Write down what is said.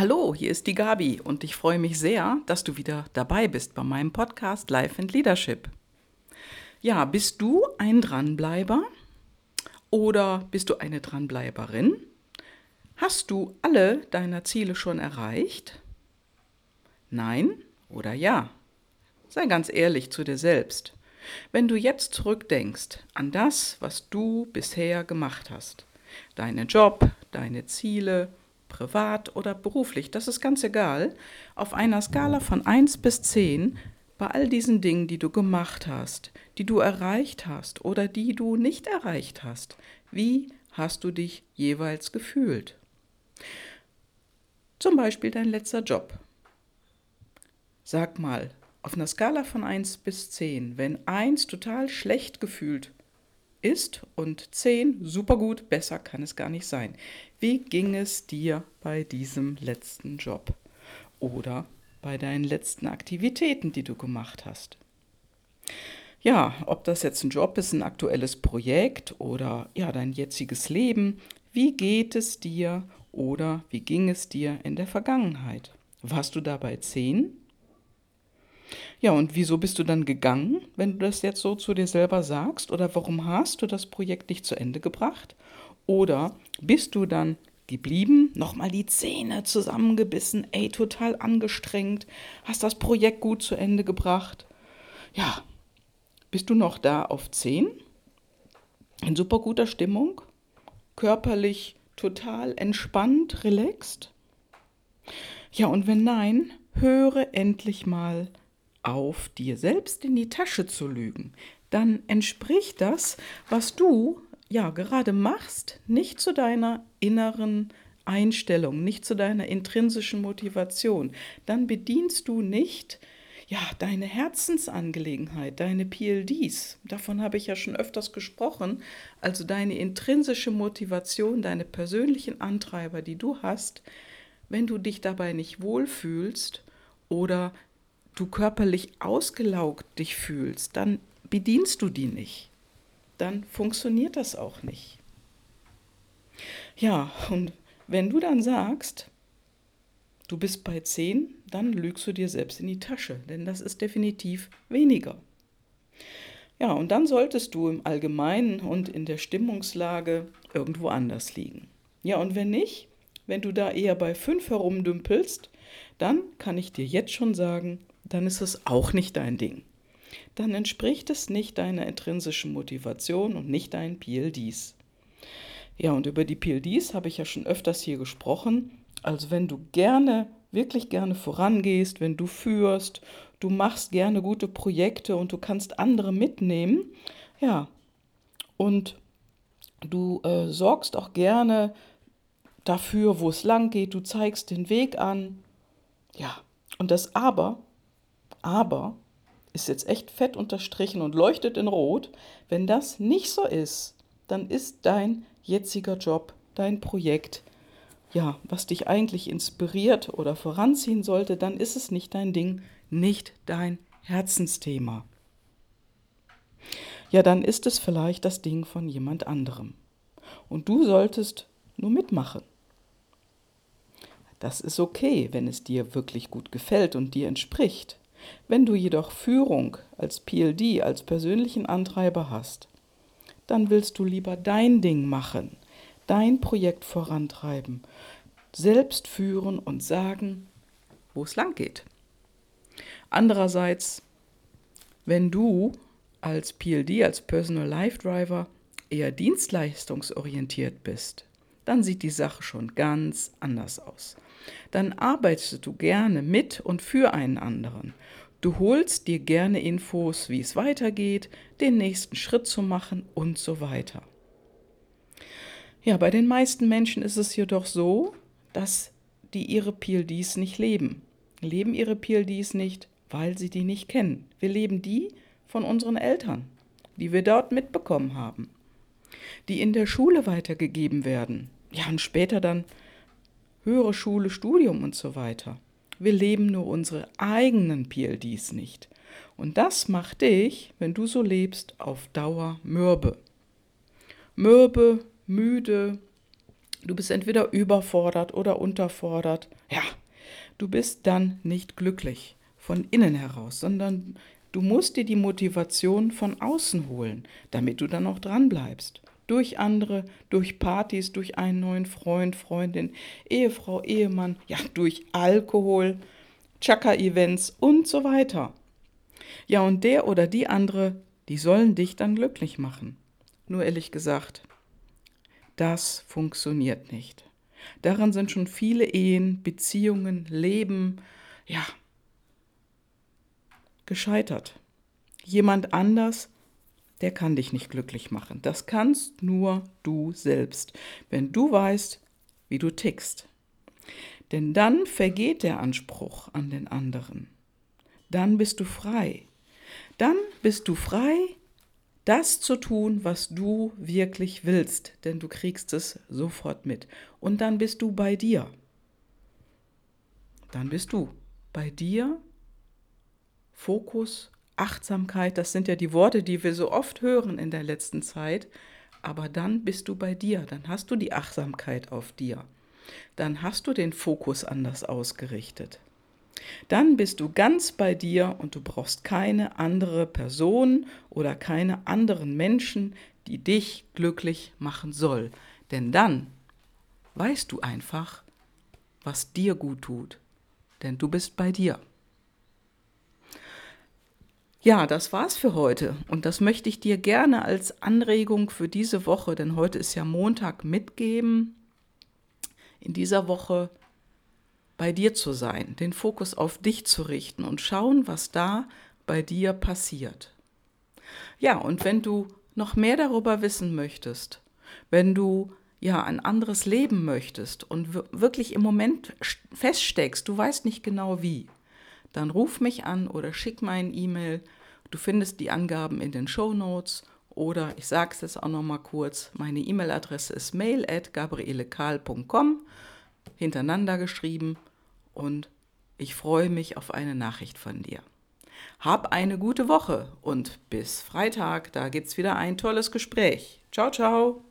Hallo, hier ist die Gabi und ich freue mich sehr, dass du wieder dabei bist bei meinem Podcast Life and Leadership. Ja, bist du ein Dranbleiber oder bist du eine Dranbleiberin? Hast du alle deiner Ziele schon erreicht? Nein oder ja? Sei ganz ehrlich zu dir selbst. Wenn du jetzt zurückdenkst an das, was du bisher gemacht hast, deinen Job, deine Ziele, privat oder beruflich, das ist ganz egal, auf einer Skala von 1 bis 10, bei all diesen Dingen, die du gemacht hast, die du erreicht hast oder die du nicht erreicht hast, wie hast du dich jeweils gefühlt? Zum Beispiel dein letzter Job. Sag mal, auf einer Skala von 1 bis 10, wenn 1 total schlecht gefühlt ist und 10 super gut, besser kann es gar nicht sein. Wie ging es dir bei diesem letzten Job oder bei deinen letzten Aktivitäten, die du gemacht hast? Ja, ob das jetzt ein Job ist, ein aktuelles Projekt oder ja, dein jetziges Leben, wie geht es dir oder wie ging es dir in der Vergangenheit? Warst du dabei 10 ja, und wieso bist du dann gegangen, wenn du das jetzt so zu dir selber sagst? Oder warum hast du das Projekt nicht zu Ende gebracht? Oder bist du dann geblieben, nochmal die Zähne zusammengebissen, ey, total angestrengt, hast das Projekt gut zu Ende gebracht? Ja, bist du noch da auf 10? In super guter Stimmung? Körperlich total entspannt, relaxed? Ja, und wenn nein, höre endlich mal auf dir selbst in die Tasche zu lügen, dann entspricht das, was du ja gerade machst, nicht zu deiner inneren Einstellung, nicht zu deiner intrinsischen Motivation. Dann bedienst du nicht ja, deine Herzensangelegenheit, deine PLDs, davon habe ich ja schon öfters gesprochen, also deine intrinsische Motivation, deine persönlichen Antreiber, die du hast, wenn du dich dabei nicht wohlfühlst oder du körperlich ausgelaugt dich fühlst, dann bedienst du die nicht. Dann funktioniert das auch nicht. Ja, und wenn du dann sagst, du bist bei 10, dann lügst du dir selbst in die Tasche, denn das ist definitiv weniger. Ja, und dann solltest du im Allgemeinen und in der Stimmungslage irgendwo anders liegen. Ja, und wenn nicht, wenn du da eher bei 5 herumdümpelst, dann kann ich dir jetzt schon sagen, dann ist es auch nicht dein Ding. Dann entspricht es nicht deiner intrinsischen Motivation und nicht deinen PLDs. Ja, und über die PLDs habe ich ja schon öfters hier gesprochen. Also wenn du gerne, wirklich gerne vorangehst, wenn du führst, du machst gerne gute Projekte und du kannst andere mitnehmen, ja, und du äh, sorgst auch gerne dafür, wo es lang geht, du zeigst den Weg an, ja, und das Aber aber ist jetzt echt fett unterstrichen und leuchtet in Rot. Wenn das nicht so ist, dann ist dein jetziger Job, dein Projekt, ja, was dich eigentlich inspiriert oder voranziehen sollte, dann ist es nicht dein Ding, nicht dein Herzensthema. Ja, dann ist es vielleicht das Ding von jemand anderem. Und du solltest nur mitmachen. Das ist okay, wenn es dir wirklich gut gefällt und dir entspricht. Wenn du jedoch Führung als PLD, als persönlichen Antreiber hast, dann willst du lieber dein Ding machen, dein Projekt vorantreiben, selbst führen und sagen, wo es lang geht. Andererseits, wenn du als PLD, als Personal Life Driver eher dienstleistungsorientiert bist, dann sieht die Sache schon ganz anders aus. Dann arbeitest du gerne mit und für einen anderen. Du holst dir gerne Infos, wie es weitergeht, den nächsten Schritt zu machen und so weiter. Ja, bei den meisten Menschen ist es jedoch so, dass die ihre PLDs nicht leben. Leben ihre PLDs nicht, weil sie die nicht kennen. Wir leben die von unseren Eltern, die wir dort mitbekommen haben, die in der Schule weitergegeben werden. Ja, und später dann höhere Schule, Studium und so weiter. Wir leben nur unsere eigenen PLDs nicht. Und das macht dich, wenn du so lebst, auf Dauer mürbe. Mürbe, müde, Du bist entweder überfordert oder unterfordert. Ja, du bist dann nicht glücklich von innen heraus, sondern du musst dir die Motivation von außen holen, damit du dann auch dran bleibst. Durch andere, durch Partys, durch einen neuen Freund, Freundin, Ehefrau, Ehemann, ja, durch Alkohol, Chaka-Events und so weiter. Ja, und der oder die andere, die sollen dich dann glücklich machen. Nur ehrlich gesagt, das funktioniert nicht. Daran sind schon viele Ehen, Beziehungen, Leben, ja, gescheitert. Jemand anders, der kann dich nicht glücklich machen. Das kannst nur du selbst, wenn du weißt, wie du tickst. Denn dann vergeht der Anspruch an den anderen. Dann bist du frei. Dann bist du frei, das zu tun, was du wirklich willst, denn du kriegst es sofort mit. Und dann bist du bei dir. Dann bist du bei dir. Fokus, Achtsamkeit, das sind ja die Worte, die wir so oft hören in der letzten Zeit. Aber dann bist du bei dir, dann hast du die Achtsamkeit auf dir. Dann hast du den Fokus anders ausgerichtet. Dann bist du ganz bei dir und du brauchst keine andere Person oder keine anderen Menschen, die dich glücklich machen soll. Denn dann weißt du einfach, was dir gut tut. Denn du bist bei dir. Ja, das war's für heute und das möchte ich dir gerne als Anregung für diese Woche, denn heute ist ja Montag, mitgeben. In dieser Woche bei dir zu sein, den Fokus auf dich zu richten und schauen, was da bei dir passiert. Ja, und wenn du noch mehr darüber wissen möchtest, wenn du ja ein anderes Leben möchtest und wirklich im Moment feststeckst, du weißt nicht genau wie, dann ruf mich an oder schick mir ein E-Mail. Du findest die Angaben in den Show Notes oder ich sage es jetzt auch noch mal kurz, meine E-Mail-Adresse ist mail at gabrielekahl.com, hintereinander geschrieben und ich freue mich auf eine Nachricht von dir. Hab eine gute Woche und bis Freitag, da gibt's wieder ein tolles Gespräch. Ciao, ciao.